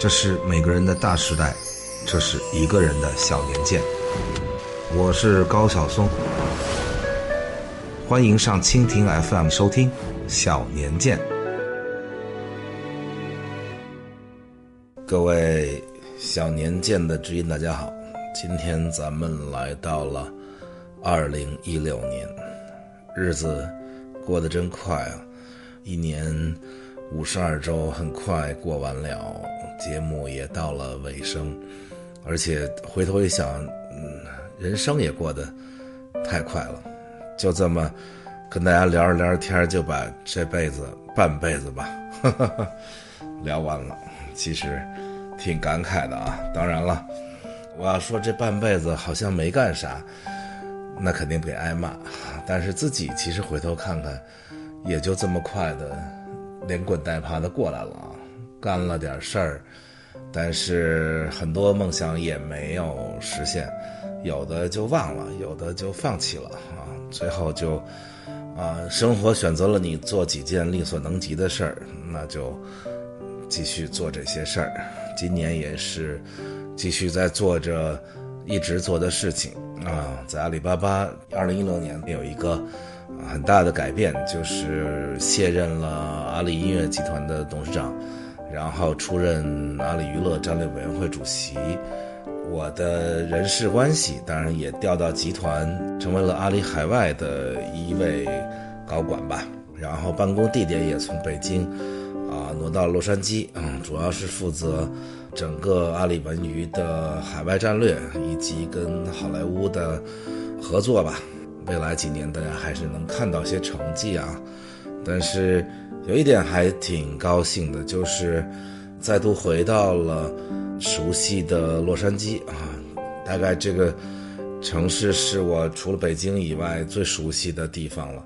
这是每个人的大时代，这是一个人的小年鉴。我是高晓松，欢迎上蜻蜓 FM 收听《小年鉴》。各位小年鉴的知音，大家好，今天咱们来到了二零一六年，日子过得真快啊，一年五十二周很快过完了，节目也到了尾声，而且回头一想，嗯。人生也过得太快了，就这么跟大家聊着聊着天就把这辈子半辈子吧哈哈 聊完了。其实挺感慨的啊。当然了，我要说这半辈子好像没干啥，那肯定得挨骂。但是自己其实回头看看，也就这么快的连滚带爬的过来了啊，干了点事儿。但是很多梦想也没有实现，有的就忘了，有的就放弃了啊。最后就，啊，生活选择了你做几件力所能及的事儿，那就继续做这些事儿。今年也是继续在做着一直做的事情啊。在阿里巴巴，二零一六年有一个很大的改变，就是卸任了阿里音乐集团的董事长。然后出任阿里娱乐战略委员会主席，我的人事关系当然也调到集团，成为了阿里海外的一位高管吧。然后办公地点也从北京，啊挪到洛杉矶，嗯，主要是负责整个阿里文娱的海外战略以及跟好莱坞的合作吧。未来几年大家还是能看到些成绩啊，但是。有一点还挺高兴的，就是再度回到了熟悉的洛杉矶啊，大概这个城市是我除了北京以外最熟悉的地方了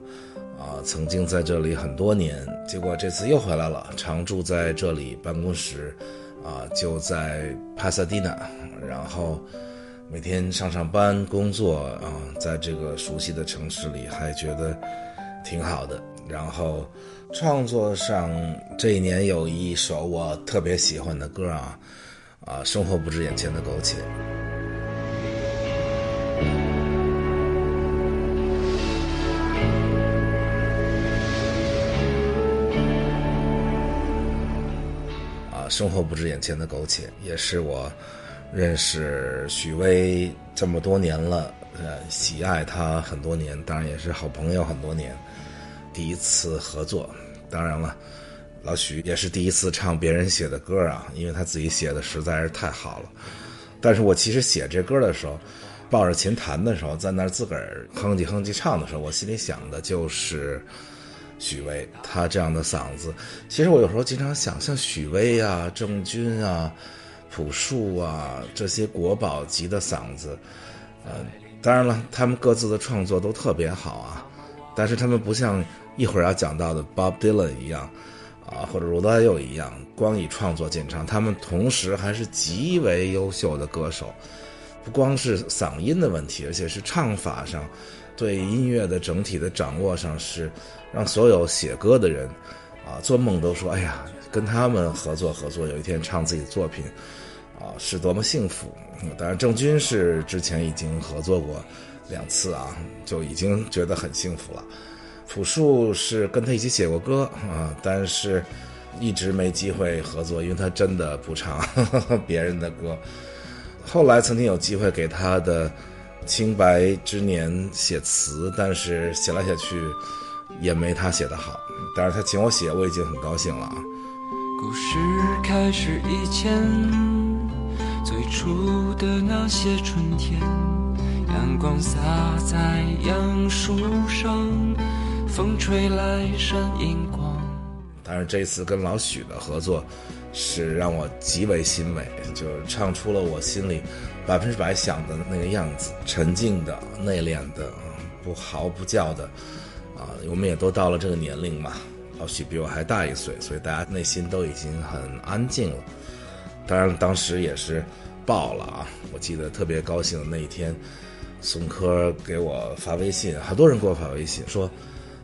啊。曾经在这里很多年，结果这次又回来了，常住在这里，办公室啊就在帕萨蒂纳，然后每天上上班工作啊，在这个熟悉的城市里还觉得挺好的，然后。创作上这一年有一首我特别喜欢的歌啊，啊，生活不止眼前的苟且。啊，生活不止眼前的苟且，也是我认识许巍这么多年了，呃，喜爱他很多年，当然也是好朋友很多年，第一次合作。当然了，老许也是第一次唱别人写的歌啊，因为他自己写的实在是太好了。但是我其实写这歌的时候，抱着琴弹的时候，在那儿自个儿哼唧哼唧唱的时候，我心里想的就是许巍，他这样的嗓子。其实我有时候经常想，像许巍啊、郑钧啊、朴树啊这些国宝级的嗓子，呃，当然了，他们各自的创作都特别好啊，但是他们不像。一会儿要讲到的 Bob Dylan 一样，啊，或者罗大佑一样，光以创作见长。他们同时还是极为优秀的歌手，不光是嗓音的问题，而且是唱法上，对音乐的整体的掌握上，是让所有写歌的人，啊，做梦都说，哎呀，跟他们合作合作，有一天唱自己的作品，啊，是多么幸福。当然，郑钧是之前已经合作过两次啊，就已经觉得很幸福了。朴树是跟他一起写过歌啊，但是一直没机会合作，因为他真的不唱 别人的歌。后来曾经有机会给他的《清白之年》写词，但是写来写去也没他写的好。但是他请我写，我已经很高兴了啊。故事开始以前，最初的那些春天，阳光洒在杨树上。风吹来闪银光。当然，这次跟老许的合作是让我极为欣慰，就是唱出了我心里百分之百想的那个样子，沉静的、内敛的、不嚎不叫的。啊，我们也都到了这个年龄嘛，老许比我还大一岁，所以大家内心都已经很安静了。当然，当时也是爆了啊！我记得特别高兴的那一天，宋柯给我发微信，很多人给我发微信说。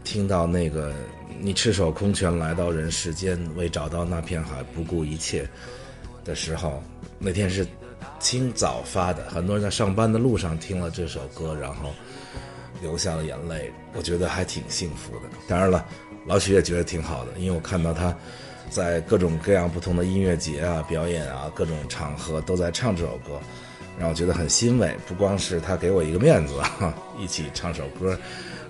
听到那个你赤手空拳来到人世间，为找到那片海不顾一切，的时候，那天是清早发的，很多人在上班的路上听了这首歌，然后流下了眼泪，我觉得还挺幸福的。当然了，老许也觉得挺好的，因为我看到他在各种各样不同的音乐节啊、表演啊、各种场合都在唱这首歌，让我觉得很欣慰。不光是他给我一个面子，一起唱首歌，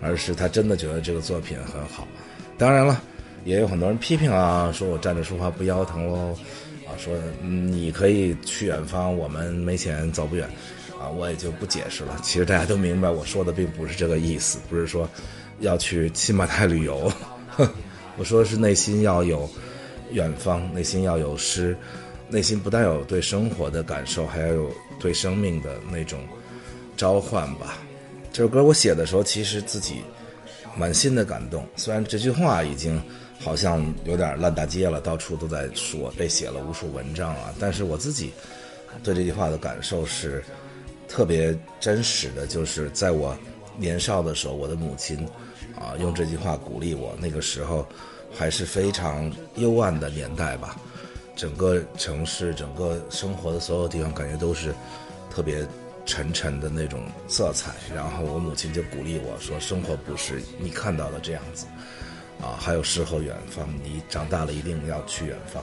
而是他真的觉得这个作品很好。当然了，也有很多人批评啊，说我站着说话不腰疼喽。啊说你可以去远方，我们没钱走不远，啊，我也就不解释了。其实大家都明白，我说的并不是这个意思，不是说要去新马泰旅游，我说的是内心要有远方，内心要有诗，内心不但有对生活的感受，还要有对生命的那种召唤吧。这首歌我写的时候，其实自己满心的感动，虽然这句话已经。好像有点烂大街了，到处都在说，被写了无数文章啊。但是我自己对这句话的感受是特别真实的，就是在我年少的时候，我的母亲啊用这句话鼓励我。那个时候还是非常幽暗的年代吧，整个城市、整个生活的所有地方，感觉都是特别沉沉的那种色彩。然后我母亲就鼓励我说：“生活不是你看到的这样子。”啊，还有诗和远方，你长大了一定要去远方。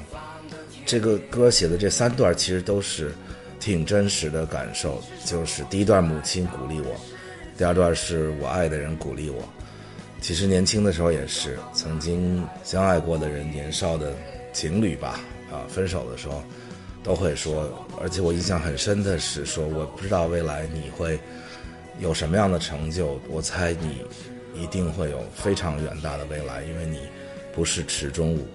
这个歌写的这三段其实都是挺真实的感受，就是第一段母亲鼓励我，第二段是我爱的人鼓励我。其实年轻的时候也是曾经相爱过的人，年少的情侣吧，啊，分手的时候都会说，而且我印象很深的是说，我不知道未来你会有什么样的成就，我猜你。一定会有非常远大的未来，因为你不是池中物，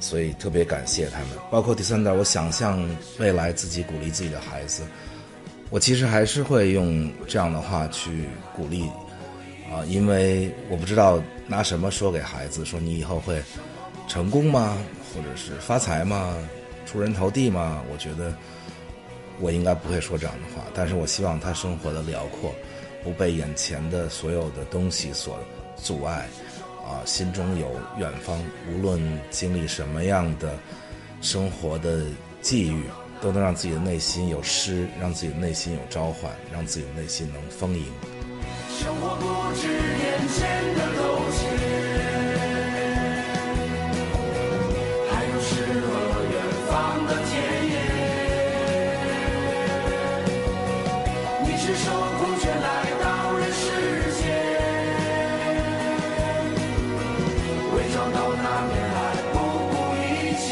所以特别感谢他们。包括第三段，我想象未来自己鼓励自己的孩子，我其实还是会用这样的话去鼓励啊，因为我不知道拿什么说给孩子，说你以后会成功吗？或者是发财吗？出人头地吗？我觉得我应该不会说这样的话，但是我希望他生活的辽阔。不被眼前的所有的东西所阻碍，啊，心中有远方。无论经历什么样的生活的际遇，都能让自己的内心有诗，让自己的内心有召唤，让自己的内心能丰盈。生活不止眼前的苟且，还有诗和远方的田野。你赤手空拳来到人世间，为找到那片海，不顾一切。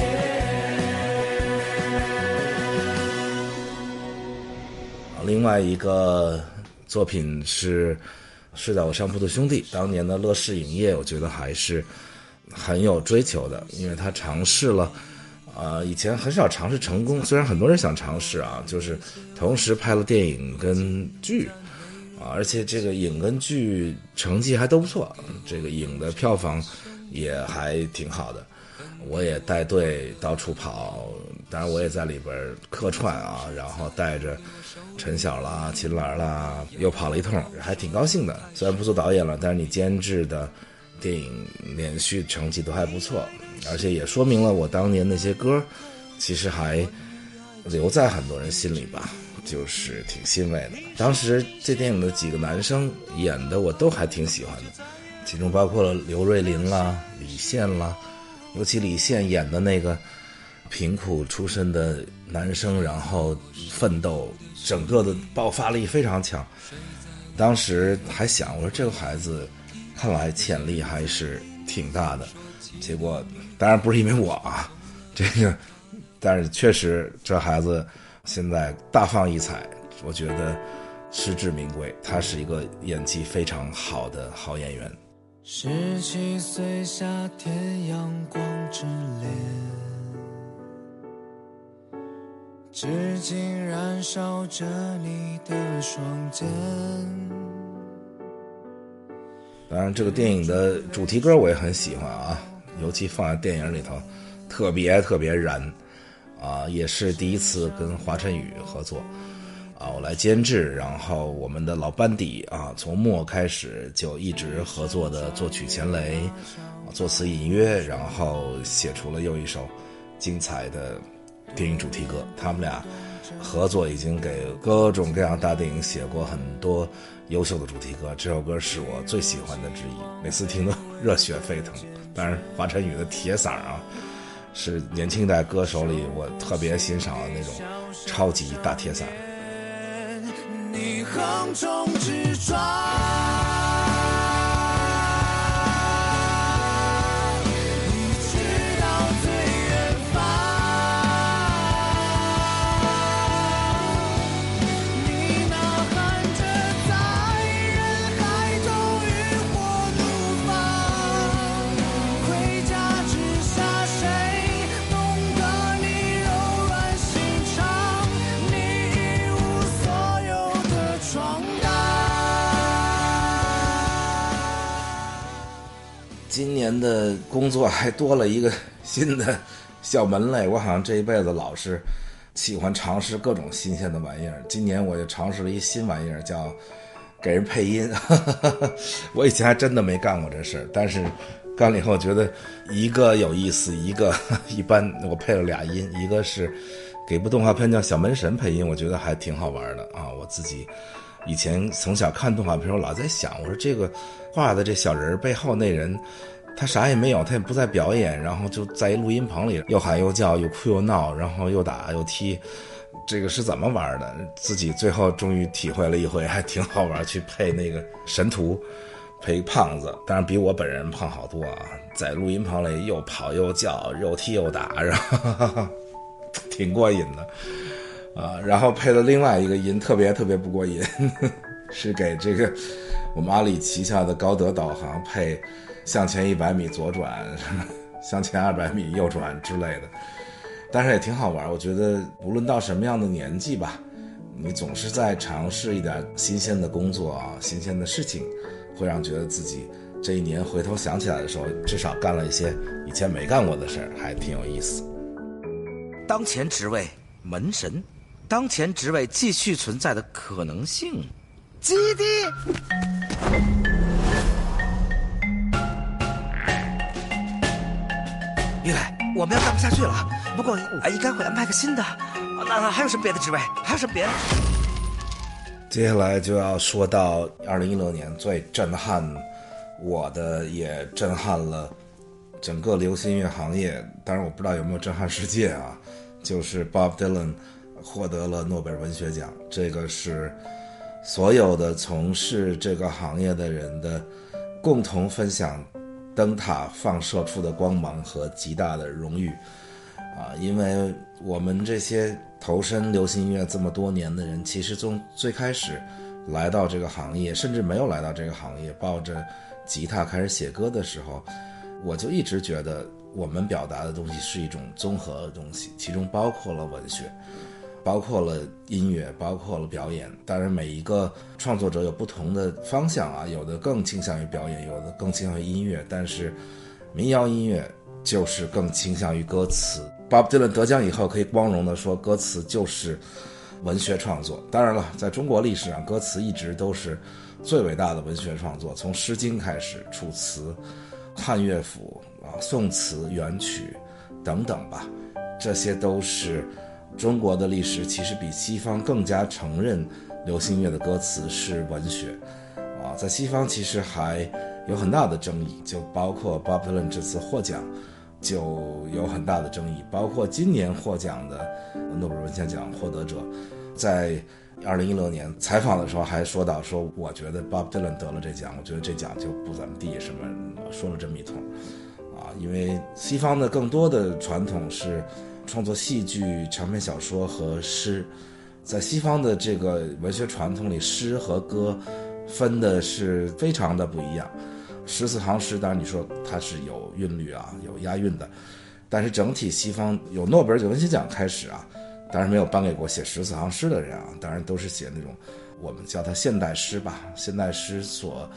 另外一个作品是《睡在我上铺的兄弟》，当年的乐视影业，我觉得还是很有追求的，因为他尝试了，呃，以前很少尝试成功，虽然很多人想尝试啊，就是同时拍了电影跟剧，啊，而且这个影跟剧成绩还都不错，这个影的票房也还挺好的。我也带队到处跑，当然我也在里边客串啊，然后带着陈晓啦、秦岚啦，又跑了一通，还挺高兴的。虽然不做导演了，但是你监制的电影连续成绩都还不错，而且也说明了我当年那些歌，其实还留在很多人心里吧，就是挺欣慰的。当时这电影的几个男生演的我都还挺喜欢的，其中包括了刘瑞麟啦、李现啦。尤其李现演的那个贫苦出身的男生，然后奋斗，整个的爆发力非常强。当时还想，我说这个孩子看来潜力还是挺大的。结果当然不是因为我啊，这个，但是确实这孩子现在大放异彩，我觉得实至名归。他是一个演技非常好的好演员。十七岁夏天，阳光之恋，至今燃烧着你的双肩。当然，这个电影的主题歌我也很喜欢啊，尤其放在电影里头，特别特别燃啊！也是第一次跟华晨宇合作。啊，我来监制，然后我们的老班底啊，从末开始就一直合作的作曲钱雷，作词隐约，然后写出了又一首精彩的电影主题歌。他们俩合作已经给各种各样大电影写过很多优秀的主题歌。这首歌是我最喜欢的之一，每次听都热血沸腾。当然，华晨宇的铁嗓啊，是年轻一代歌手里我特别欣赏的那种超级大铁嗓。你横冲直撞。今年的工作还多了一个新的小门类，我好像这一辈子老是喜欢尝试各种新鲜的玩意儿。今年我就尝试了一新玩意儿，叫给人配音。我以前还真的没干过这事儿，但是干了以后觉得一个有意思，一个 一般。我配了俩音，一个是给部动画片叫《小门神》配音，我觉得还挺好玩的啊。我自己以前从小看动画片，我老在想，我说这个。画的这小人背后那人，他啥也没有，他也不在表演，然后就在一录音棚里又喊又叫，又哭又闹，然后又打又踢，这个是怎么玩的？自己最后终于体会了一回，还挺好玩。去配那个神图，配胖子，当然比我本人胖好多啊，在录音棚里又跑又叫，又踢又打，然后挺过瘾的啊。然后配了另外一个音，特别特别不过瘾，是给这个。我们阿里旗下的高德导航配向前一百米左转，向前二百米右转之类的，但是也挺好玩。我觉得无论到什么样的年纪吧，你总是在尝试一点新鲜的工作啊，新鲜的事情，会让觉得自己这一年回头想起来的时候，至少干了一些以前没干过的事儿，还挺有意思。当前职位门神，当前职位继续存在的可能性，基地。玉磊，我们要干不下去了。不过，应该会安排个新的。那还有什么别的职位？还有什么别的？接下来就要说到二零一六年最震撼我的，也震撼了整个流行音乐行业。当然，我不知道有没有震撼世界啊。就是 Bob Dylan 获得了诺贝尔文学奖，这个是所有的从事这个行业的人的共同分享。灯塔放射出的光芒和极大的荣誉，啊，因为我们这些投身流行音乐这么多年的人，其实从最开始来到这个行业，甚至没有来到这个行业，抱着吉他开始写歌的时候，我就一直觉得我们表达的东西是一种综合的东西，其中包括了文学。包括了音乐，包括了表演。当然，每一个创作者有不同的方向啊，有的更倾向于表演，有的更倾向于音乐。但是，民谣音乐就是更倾向于歌词。Bob Dylan 得奖以后，可以光荣地说，歌词就是文学创作。当然了，在中国历史上，歌词一直都是最伟大的文学创作，从《诗经》开始，《楚辞》、汉乐府啊、宋词、元曲等等吧，这些都是。中国的历史其实比西方更加承认流行音乐的歌词是文学，啊，在西方其实还有很大的争议，就包括 Bob Dylan 这次获奖就有很大的争议，包括今年获奖的诺贝尔文学奖获得者，在二零一六年采访的时候还说到说，我觉得 Bob Dylan 得了这奖，我觉得这奖就不怎么地，什么说了这么一通，啊，因为西方的更多的传统是。创作戏剧、长篇小说和诗，在西方的这个文学传统里，诗和歌分的是非常的不一样。十四行诗，当然你说它是有韵律啊，有押韵的，但是整体西方有诺贝尔文学奖开始啊，当然没有颁给过写十四行诗的人啊，当然都是写那种我们叫它现代诗吧。现代诗所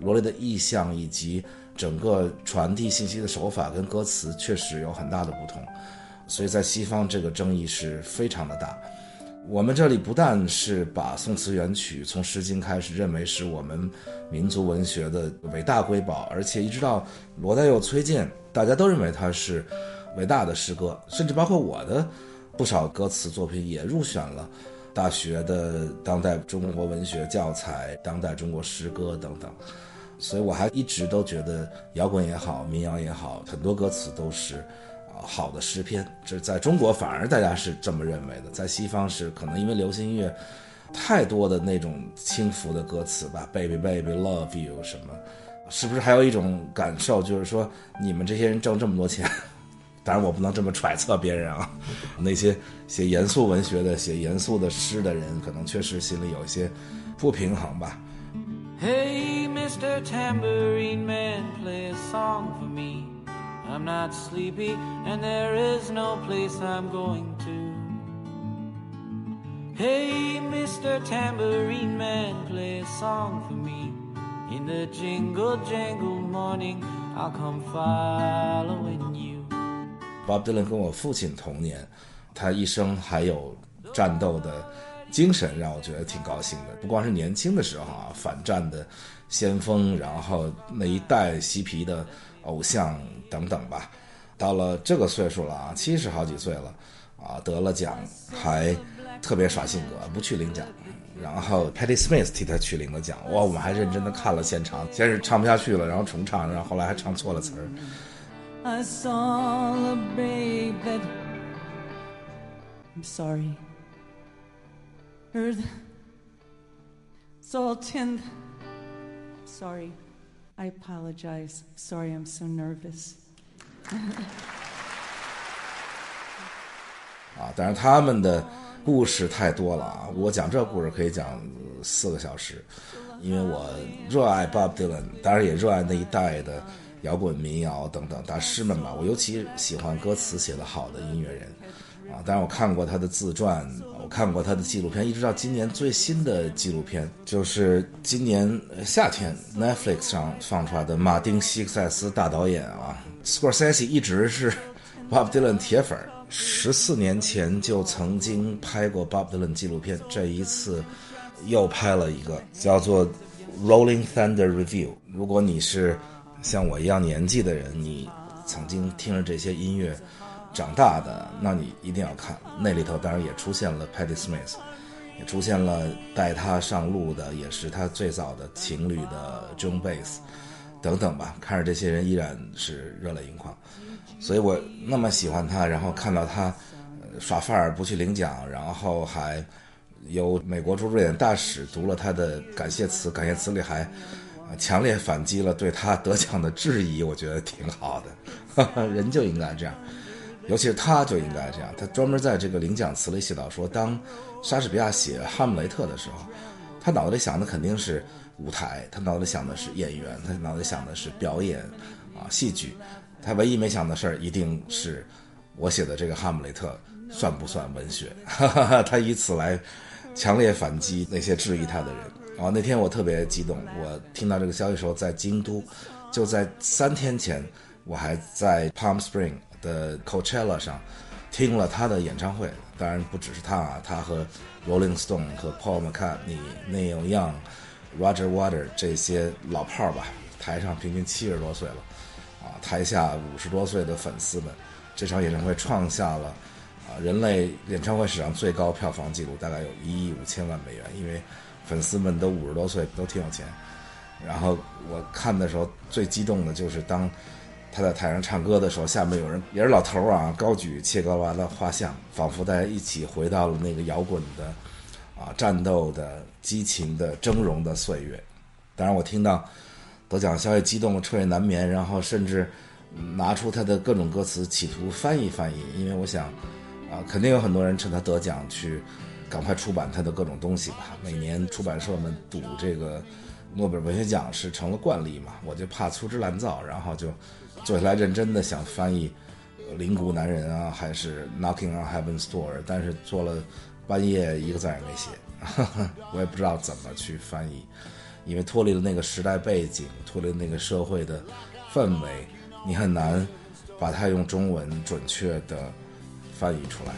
罗列的意象以及整个传递信息的手法跟歌词确实有很大的不同。所以在西方，这个争议是非常的大。我们这里不但是把宋词元曲从《诗经》开始认为是我们民族文学的伟大瑰宝，而且一直到罗大佑、崔健，大家都认为它是伟大的诗歌，甚至包括我的不少歌词作品也入选了大学的当代中国文学教材、当代中国诗歌等等。所以我还一直都觉得摇滚也好，民谣也好，很多歌词都是好的诗篇。这在中国反而大家是这么认为的，在西方是可能因为流行音乐太多的那种轻浮的歌词吧，Baby Baby Love You 什么，是不是还有一种感受，就是说你们这些人挣这么多钱？当然我不能这么揣测别人啊，那些写严肃文学的、写严肃的诗的人，可能确实心里有一些不平衡吧。Hey, Mr. Tambourine Man, play a song for me. I'm not sleepy, and there is no place I'm going to. Hey, Mr. Tambourine Man, play a song for me. In the jingle jangle morning, I'll come following you. Bob Dylan 跟我父亲同年，他一生还有战斗的精神，让我觉得挺高兴的。不光是年轻的时候啊，反战的先锋，然后那一代嬉皮的偶像等等吧。到了这个岁数了啊，七十好几岁了啊，得了奖还特别耍性格，不去领奖。然后 Patti Smith 替他去领了奖，哇，我们还认真的看了现场，先是唱不下去了，然后重唱，然后后来还唱错了词儿。I saw a babe that. I'm sorry. Heard. Saw ten. Sorry. I apologize. Sorry, I'm so nervous. 啊，当然他们的故事太多了啊，我讲这故事可以讲四个小时，因为我热爱 Bob Dylan，当然也热爱那一代的摇滚、民谣等等大师们吧。我尤其喜欢歌词写得好的音乐人啊。当然我看过他的自传，我看过他的纪录片，一直到今年最新的纪录片，就是今年夏天 Netflix 上放出来的马丁·西克塞斯大导演啊，Scorsese 一直是 Bob Dylan 铁粉。十四年前就曾经拍过 Bob Dylan 纪录片，这一次又拍了一个叫做《Rolling Thunder Review》。如果你是像我一样年纪的人，你曾经听着这些音乐长大的，那你一定要看。那里头当然也出现了 Patti Smith，也出现了带他上路的，也是他最早的情侣的 Joan Baez 等等吧。看着这些人依然是热泪盈眶。所以我那么喜欢他，然后看到他耍范儿不去领奖，然后还由美国驻瑞典大使读了他的感谢词，感谢词里还强烈反击了对他得奖的质疑，我觉得挺好的，人就应该这样，尤其是他就应该这样。他专门在这个领奖词里写到说，当莎士比亚写《哈姆雷特》的时候，他脑子里想的肯定是舞台，他脑子里想的是演员，他脑子里想的是表演啊戏剧。他唯一没想的事儿，一定是我写的这个《哈姆雷特》算不算文学？他以此来强烈反击那些质疑他的人。啊那天我特别激动，我听到这个消息时候在京都，就在三天前，我还在 Palm Spring 的 Coachella 上听了他的演唱会。当然不只是他啊，他和 Rolling Stone 和 Paul McCartney、Neil Young、Roger Water 这些老炮儿吧，台上平均七十多岁了。啊，台下五十多岁的粉丝们，这场演唱会创下了啊人类演唱会史上最高票房纪录，大概有一亿五千万美元。因为粉丝们都五十多岁，都挺有钱。然后我看的时候最激动的就是当他在台上唱歌的时候，下面有人也是老头儿啊，高举切格瓦的画像，仿佛大家一起回到了那个摇滚的啊战斗的激情的峥嵘的岁月。当然，我听到。得奖消息激动，彻夜难眠，然后甚至拿出他的各种歌词，企图翻译翻译。因为我想，啊，肯定有很多人趁他得奖去赶快出版他的各种东西吧。每年出版社们赌这个诺贝尔文学奖是成了惯例嘛，我就怕粗制滥造，然后就坐下来认真的想翻译《铃鼓男人》啊，还是《Knocking on Heaven's Door》，但是做了半夜一个字也没写，我也不知道怎么去翻译。因为脱离了那个时代背景，脱离了那个社会的氛围，你很难把它用中文准确的翻译出来。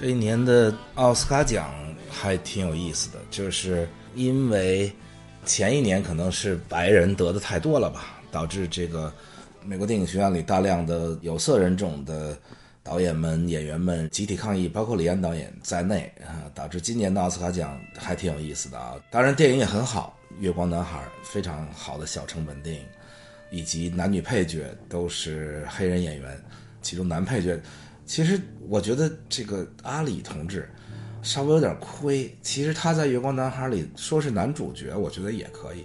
这一年的奥斯卡奖还挺有意思的，就是因为前一年可能是白人得的太多了吧，导致这个美国电影学院里大量的有色人种的导演们、演员们集体抗议，包括李安导演在内啊，导致今年的奥斯卡奖还挺有意思的啊。当然，电影也很好，《月光男孩》非常好的小成本电影，以及男女配角都是黑人演员，其中男配角。其实我觉得这个阿里同志稍微有点亏。其实他在《月光男孩》里说是男主角，我觉得也可以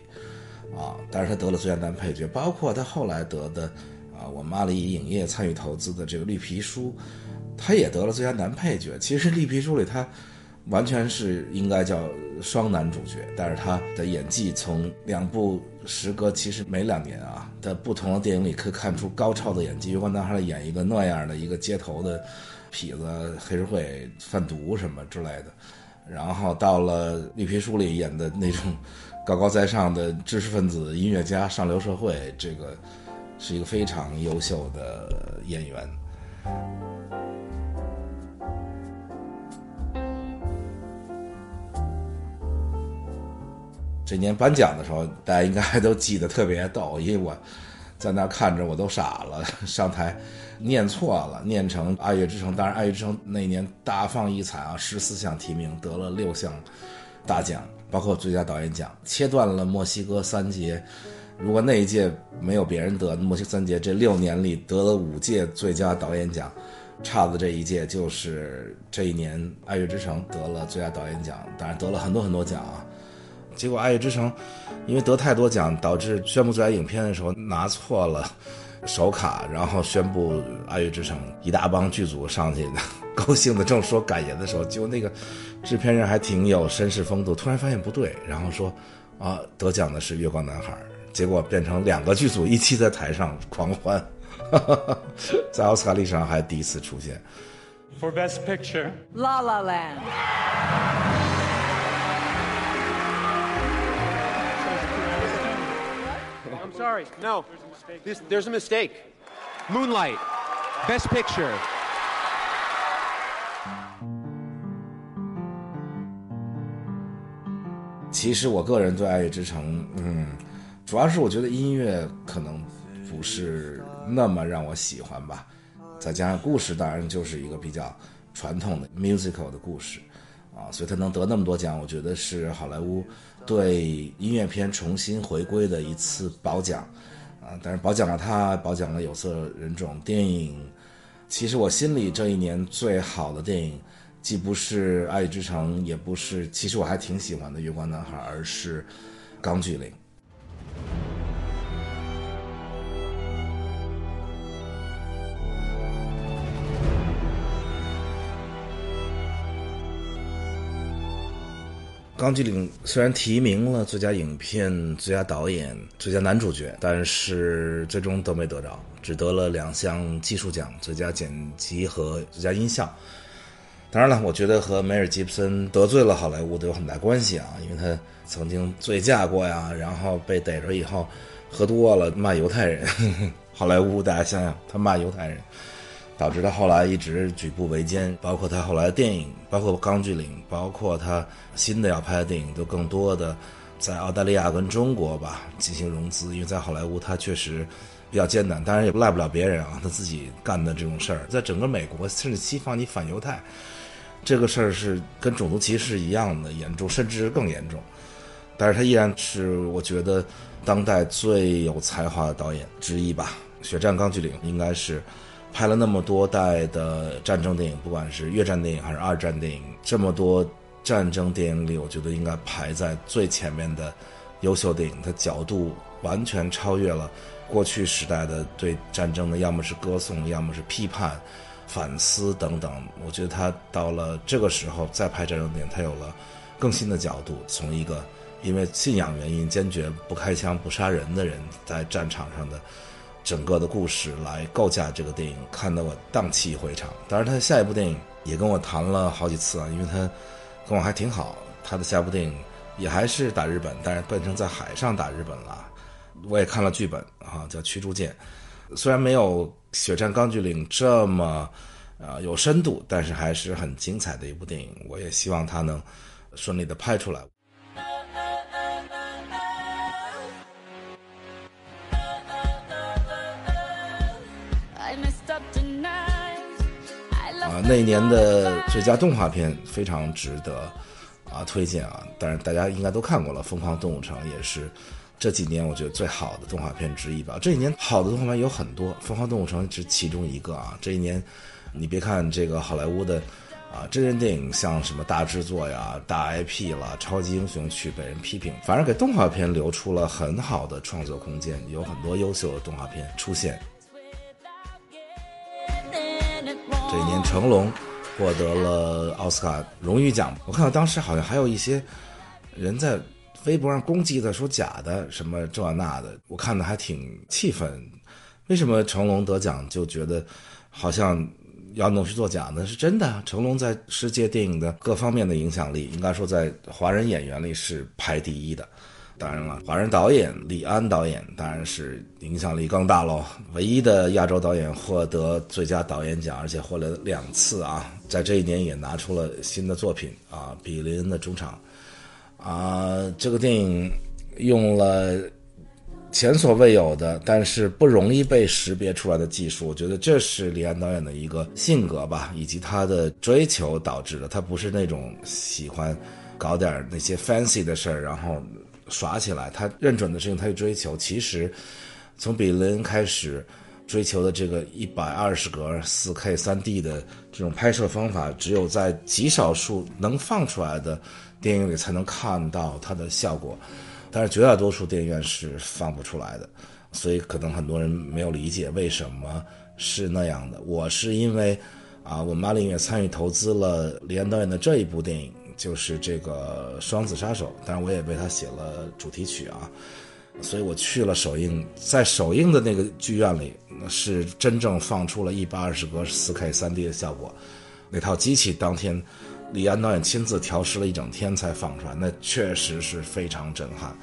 啊。但是他得了最佳男配角，包括他后来得的啊，我们阿里影业参与投资的这个《绿皮书》，他也得了最佳男配角。其实《绿皮书》里他完全是应该叫双男主角，但是他的演技从两部时隔其实没两年啊在不同的电影里可以看出高超的演技。月光男孩演一个那样的一个街头的痞子、黑社会贩毒什么之类的，然后到了《绿皮书》里演的那种高高在上的知识分子、音乐家、上流社会，这个是一个非常优秀的演员。这年颁奖的时候，大家应该都记得特别逗，因为我在那看着我都傻了，上台念错了，念成《爱乐之城》。当然，《爱乐之城》那年大放异彩啊，十四项提名得了六项大奖，包括最佳导演奖，切断了墨西哥三杰。如果那一届没有别人得墨西哥三杰，这六年里得了五届最佳导演奖，差的这一届就是这一年《爱乐之城》得了最佳导演奖，当然得了很多很多奖啊。结果《爱乐之城》因为得太多奖，导致宣布最佳影片的时候拿错了手卡，然后宣布《爱乐之城》，一大帮剧组上去，高兴的正说感言的时候，结果那个制片人还挺有绅士风度，突然发现不对，然后说啊，得奖的是《月光男孩》，结果变成两个剧组一起在台上狂欢，在奥斯卡历史上还第一次出现。For Best Picture, La La Land. Sorry. No, this, there's a mistake. Moonlight, Best Picture. 其实我个人对《爱乐之城》，嗯，主要是我觉得音乐可能不是那么让我喜欢吧，再加上故事当然就是一个比较传统的 musical 的故事，啊，所以他能得那么多奖，我觉得是好莱坞对音乐片重新回归的一次褒奖，啊，但是褒奖了他，褒奖了有色人种电影。其实我心里这一年最好的电影。既不是《爱乐之城》，也不是，其实我还挺喜欢的《月光男孩》，而是《钢锯岭》。《钢锯岭》虽然提名了最佳影片、最佳导演、最佳男主角，但是最终都没得着，只得了两项技术奖：最佳剪辑和最佳音效。当然了，我觉得和梅尔吉布森得罪了好莱坞都有很大关系啊，因为他曾经醉驾过呀，然后被逮着以后喝多了骂犹太人。好莱坞大家想想，他骂犹太人，导致他后来一直举步维艰，包括他后来的电影，包括《钢锯岭》，包括他新的要拍的电影，都更多的在澳大利亚跟中国吧进行融资，因为在好莱坞他确实比较艰难，当然也赖不了别人啊，他自己干的这种事儿，在整个美国甚至西方，你反犹太。这个事儿是跟种族歧视一样的严重，甚至更严重。但是他依然是我觉得当代最有才华的导演之一吧。《血战钢锯岭》应该是拍了那么多代的战争电影，不管是越战电影还是二战电影，这么多战争电影里，我觉得应该排在最前面的优秀电影。它角度完全超越了过去时代的对战争的，要么是歌颂，要么是批判。反思等等，我觉得他到了这个时候再拍战争电影，他有了更新的角度，从一个因为信仰原因坚决不开枪不杀人的人在战场上的整个的故事来构架这个电影，看得我荡气回肠。当然，他的下一部电影也跟我谈了好几次啊，因为他跟我还挺好。他的下部电影也还是打日本，但是变成在海上打日本了。我也看了剧本啊，叫《驱逐舰》。虽然没有《血战钢锯岭》这么啊、有深度，但是还是很精彩的一部电影。我也希望他能顺利的拍出来。那一年的最佳动画片非常值得啊推荐啊！当然大家应该都看过了，《疯狂动物城》也是这几年我觉得最好的动画片之一吧。这一年好的动画片有很多，《疯狂动物城》是其中一个啊。这一年你别看这个好莱坞的啊真人电影，像什么大制作呀、大 IP 了、超级英雄去被人批评，反而给动画片留出了很好的创作空间，有很多优秀的动画片出现。这年，成龙获得了奥斯卡荣誉奖。我看到当时好像还有一些人在微博上攻击他，说假的，什么这那的，我看的还挺气愤。为什么成龙得奖就觉得好像要弄虚作假呢？是真的，成龙在世界电影的各方面的影响力，应该说在华人演员里是排第一的。当然了，华人导演李安导演当然是影响力更大喽。唯一的亚洲导演获得最佳导演奖，而且获了两次啊！在这一年也拿出了新的作品啊，《比林恩的中场》啊，这个电影用了前所未有的，但是不容易被识别出来的技术。我觉得这是李安导演的一个性格吧，以及他的追求导致的。他不是那种喜欢搞点那些 fancy 的事儿，然后。耍起来，他认准的事情他去追求。其实，从比林开始追求的这个一百二十格四 K 三 D 的这种拍摄方法，只有在极少数能放出来的电影里才能看到它的效果，但是绝大多数电影院是放不出来的。所以可能很多人没有理解为什么是那样的。我是因为啊，我妈林也参与投资了李安导演的这一部电影。就是这个《双子杀手》，当然我也为他写了主题曲啊，所以我去了首映，在首映的那个剧院里，是真正放出了一百二十格四 K 三 D 的效果。那套机器当天，李安导演亲自调试了一整天才放出来，那确实是非常震撼。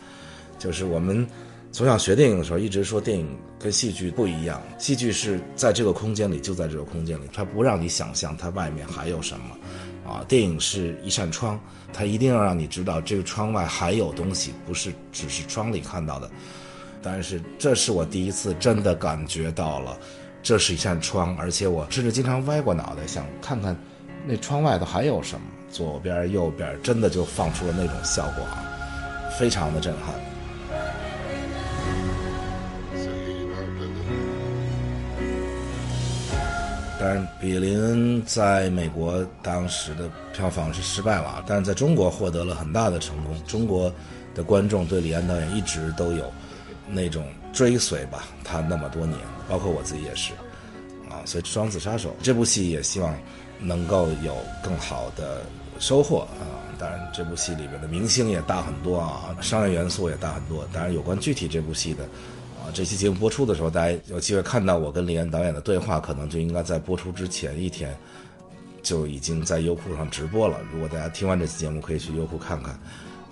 就是我们从小学电影的时候，一直说电影跟戏剧不一样，戏剧是在这个空间里，就在这个空间里，它不让你想象它外面还有什么。啊，电影是一扇窗，它一定要让你知道这个窗外还有东西，不是只是窗里看到的。但是这是我第一次真的感觉到了，这是一扇窗，而且我甚至经常歪过脑袋想看看那窗外头还有什么，左边右边真的就放出了那种效果啊，非常的震撼。当然，比林在美国当时的票房是失败了，但是在中国获得了很大的成功。中国的观众对李安导演一直都有那种追随吧，他那么多年，包括我自己也是啊。所以《双子杀手》这部戏也希望能够有更好的收获啊。当然，这部戏里边的明星也大很多啊，商业元素也大很多。当然，有关具体这部戏的。啊，这期节目播出的时候，大家有机会看到我跟李安导演的对话，可能就应该在播出之前一天就已经在优酷上直播了。如果大家听完这期节目，可以去优酷看看。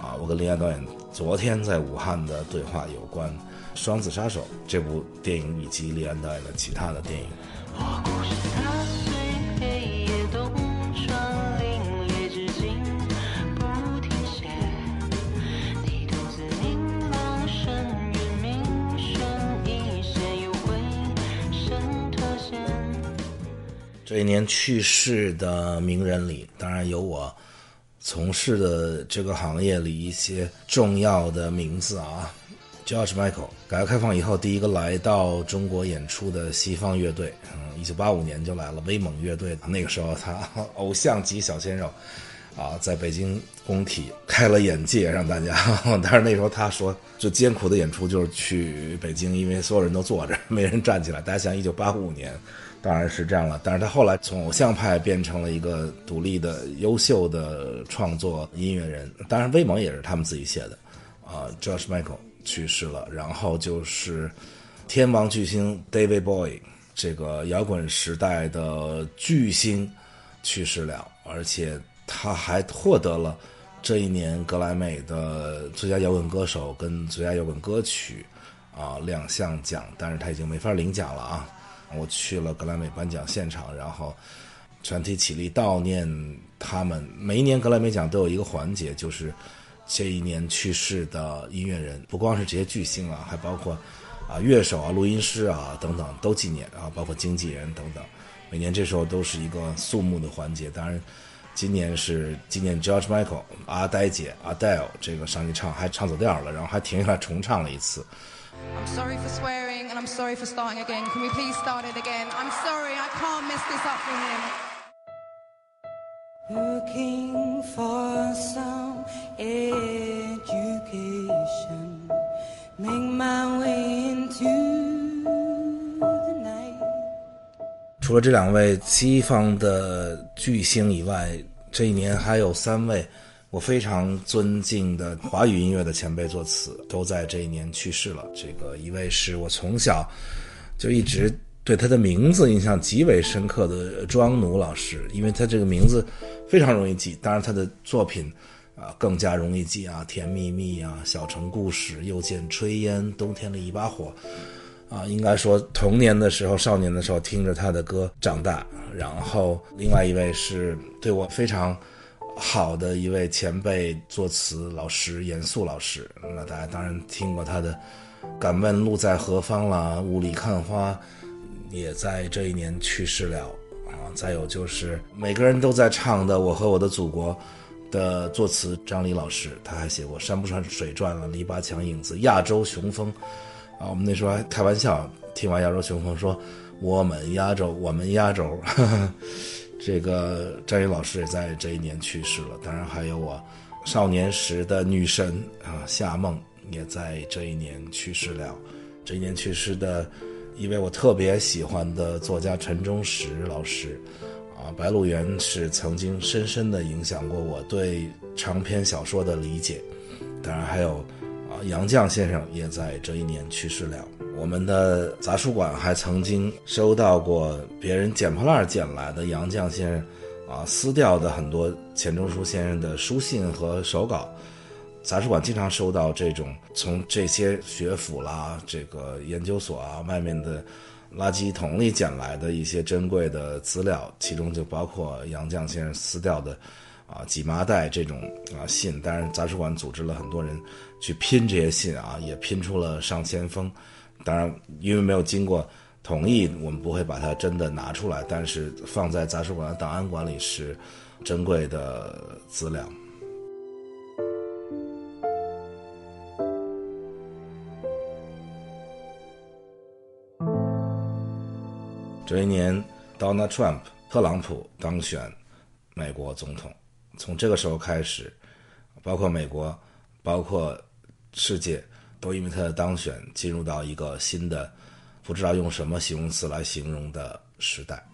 啊，我跟李安导演昨天在武汉的对话，有关《双子杀手》这部电影以及李安导演的其他的电影。这一年去世的名人里，当然有我从事的这个行业里一些重要的名字啊。George Michael，改革开放以后第一个来到中国演出的西方乐队，嗯，一九八五年就来了威猛乐队。那个时候他 偶像级小鲜肉，啊，在北京工体开了眼界，让大家。但是那时候他说，最艰苦的演出就是去北京，因为所有人都坐着，没人站起来。大家想，一九八五年。当然是这样了，但是他后来从偶像派变成了一个独立的、优秀的创作音乐人。当然，威猛也是他们自己写的。啊，Josh Michael 去世了，然后就是天王巨星 David Bowie，这个摇滚时代的巨星去世了，而且他还获得了这一年格莱美的最佳摇滚歌手跟最佳摇滚歌曲啊两项奖，但是他已经没法领奖了啊。我去了格莱美颁奖现场，然后全体起立悼念他们。每一年格莱美奖都有一个环节，就是这一年去世的音乐人，不光是这些巨星啊，还包括啊乐手啊、录音师啊等等都纪念啊，包括经纪人等等。每年这时候都是一个肃穆的环节。当然，今年是纪念 George Michael 阿呆姐 Adele 这个上去唱还唱走调了，然后还停下来重唱了一次。I'm sorry for swearing and I'm sorry for starting again. Can we please start it again? I'm sorry, I can't mess this up for him. Looking for some education, make my way into the night. 除了这两位西方的巨星以外，这一年还有三位我非常尊敬的华语音乐的前辈作词，都在这一年去世了。这个一位是我从小就一直对他的名字印象极为深刻的庄奴老师，因为他这个名字非常容易记，当然他的作品啊更加容易记啊，《甜蜜蜜》啊，《小城故事》，又见炊烟，冬天的一把火。啊，应该说童年的时候、少年的时候听着他的歌长大。然后，另外一位是对我非常好的一位前辈作词老师严肃老师。那大家当然听过他的《敢问路在何方》啦，《雾里看花》，也在这一年去世了。啊，再有就是每个人都在唱的《我和我的祖国》的作词张黎老师，他还写过《山不山水转》了，《篱笆墙影子》，《亚洲雄风》。啊，我们那时候还开玩笑，听完《亚洲雄风》说：“我们亚洲，我们亚洲。呵呵”这个张宇老师也在这一年去世了。当然，还有我少年时的女神啊，夏梦也在这一年去世了。这一年去世的一位我特别喜欢的作家陈忠实老师啊，《白鹿原》是曾经深深的影响过我对长篇小说的理解。当然还有。啊，杨绛先生也在这一年去世了。我们的杂书馆还曾经收到过别人捡破烂捡来的杨绛先生啊撕掉的很多钱钟书先生的书信和手稿。杂书馆经常收到这种从这些学府啦、这个研究所啊外面的垃圾桶里捡来的一些珍贵的资料，其中就包括杨绛先生撕掉的。啊，几麻袋这种啊信，当然杂书馆组织了很多人去拼这些信啊，也拼出了上千封。当然，因为没有经过同意，我们不会把它真的拿出来，但是放在杂书馆的档案馆里是珍贵的资料。这一年，Donald Trump 特朗普当选美国总统。从这个时候开始，包括美国，包括世界，都因为他的当选，进入到一个新的，不知道用什么形容词来形容的时代。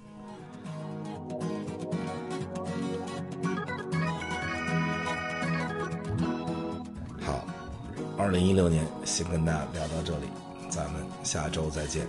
好，二零一六年先跟大家聊到这里，咱们下周再见。